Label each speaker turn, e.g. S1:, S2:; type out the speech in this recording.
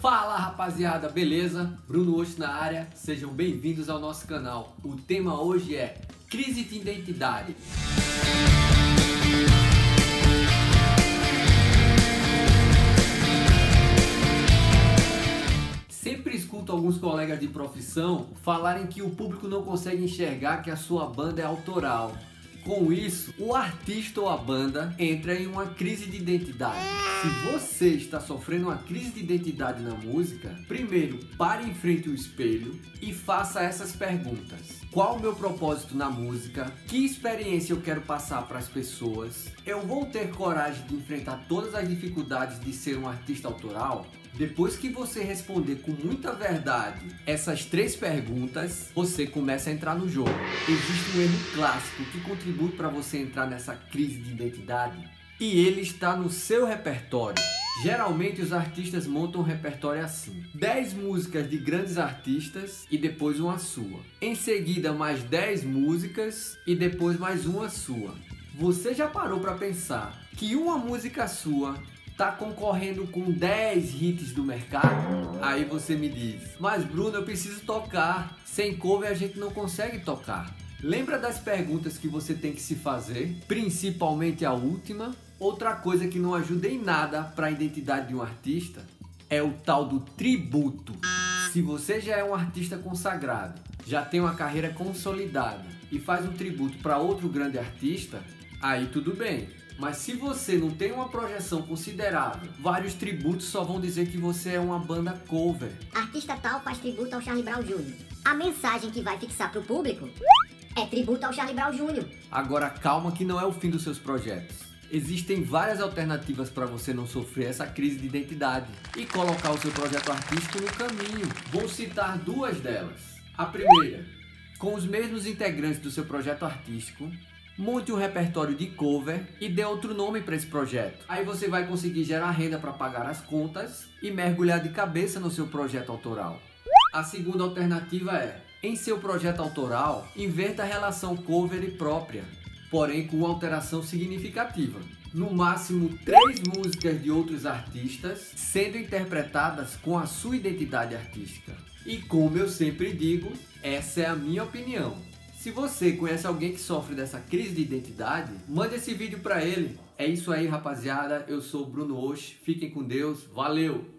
S1: Fala rapaziada, beleza? Bruno Osh na área, sejam bem-vindos ao nosso canal. O tema hoje é crise de identidade. Sempre escuto alguns colegas de profissão falarem que o público não consegue enxergar que a sua banda é autoral com isso, o artista ou a banda entra em uma crise de identidade. Se você está sofrendo uma crise de identidade na música, primeiro pare em frente ao espelho e faça essas perguntas. Qual o meu propósito na música? Que experiência eu quero passar para as pessoas? Eu vou ter coragem de enfrentar todas as dificuldades de ser um artista autoral? Depois que você responder com muita verdade essas três perguntas, você começa a entrar no jogo. Existe um erro clássico que contribui para você entrar nessa crise de identidade e ele está no seu repertório. Geralmente os artistas montam um repertório assim: 10 músicas de grandes artistas e depois uma sua. Em seguida, mais 10 músicas e depois mais uma sua. Você já parou para pensar que uma música sua tá concorrendo com 10 hits do mercado? Aí você me diz: "Mas Bruno, eu preciso tocar. Sem cover a gente não consegue tocar". Lembra das perguntas que você tem que se fazer, principalmente a última? Outra coisa que não ajuda em nada para a identidade de um artista é o tal do tributo. Se você já é um artista consagrado, já tem uma carreira consolidada e faz um tributo para outro grande artista, aí tudo bem. Mas se você não tem uma projeção considerável, vários tributos só vão dizer que você é uma banda cover.
S2: Artista tal faz tributo ao Charlie Brown Jr. A mensagem que vai fixar pro público é tributo ao Charlie Brown Jr.
S1: Agora calma que não é o fim dos seus projetos. Existem várias alternativas para você não sofrer essa crise de identidade e colocar o seu projeto artístico no caminho. Vou citar duas delas. A primeira, com os mesmos integrantes do seu projeto artístico, monte um repertório de cover e dê outro nome para esse projeto. Aí você vai conseguir gerar renda para pagar as contas e mergulhar de cabeça no seu projeto autoral. A segunda alternativa é, em seu projeto autoral, inverta a relação cover e própria, porém com uma alteração significativa. No máximo três músicas de outros artistas sendo interpretadas com a sua identidade artística. E como eu sempre digo, essa é a minha opinião. Se você conhece alguém que sofre dessa crise de identidade, mande esse vídeo para ele. É isso aí, rapaziada. Eu sou o Bruno Osh. Fiquem com Deus. Valeu!